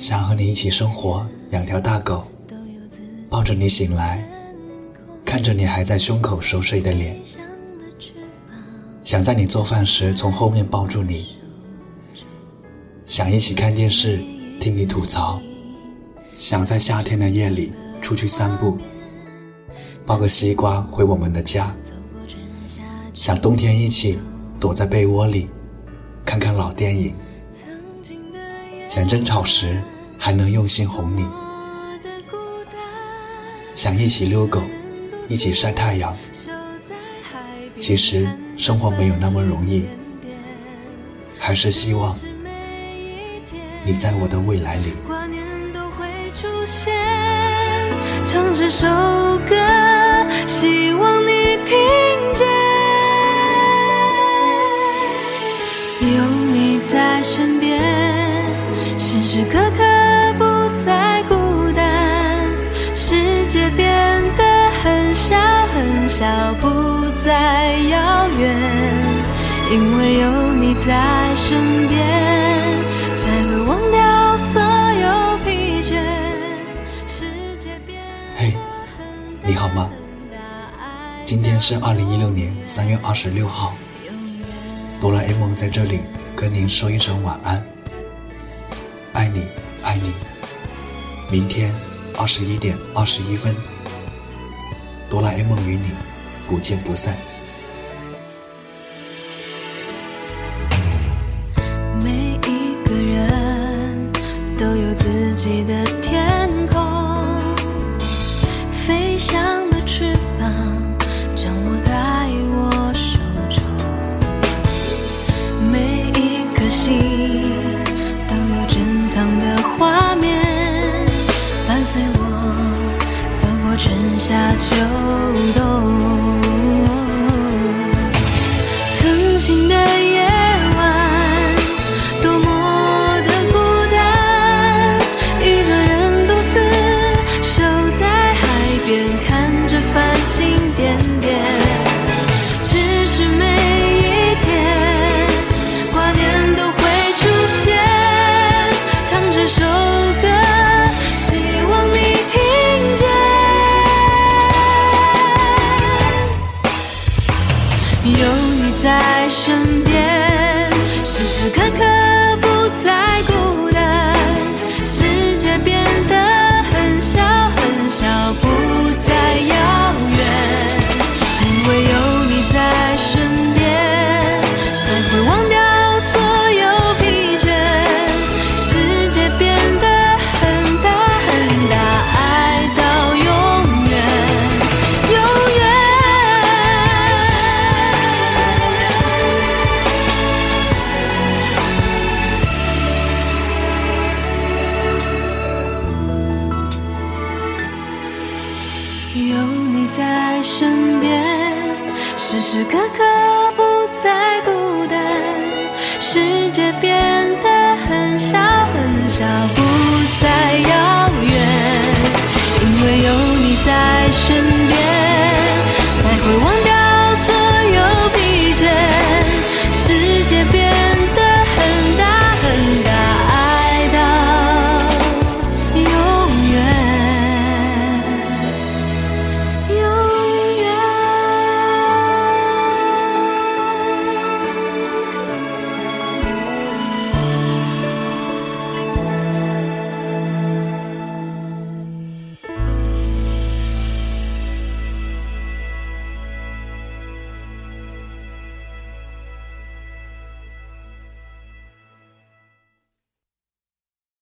想和你一起生活，养条大狗，抱着你醒来，看着你还在胸口熟睡的脸，想在你做饭时从后面抱住你，想一起看电视，听你吐槽，想在夏天的夜里出去散步，抱个西瓜回我们的家，想冬天一起躲在被窝里，看看老电影。想争吵时还能用心哄你，想一起遛狗，一起晒太阳。其实生活没有那么容易，还是希望你在我的未来里。唱这首歌，希望你听见，有你在身边。时时刻刻很小很小，不再遥远。因为有你在身边，才会忘掉所有疲倦。世界变嘿，你好吗？今天是二零一六年三月二十六号，哆啦 A 梦在这里跟您说一声晚安。爱你，爱你。明天二十一点二十一分，哆啦 A 梦与你不见不散。每一个人都有自己的夏秋冬。时时刻刻不再孤单，世界变得很小很小，不再遥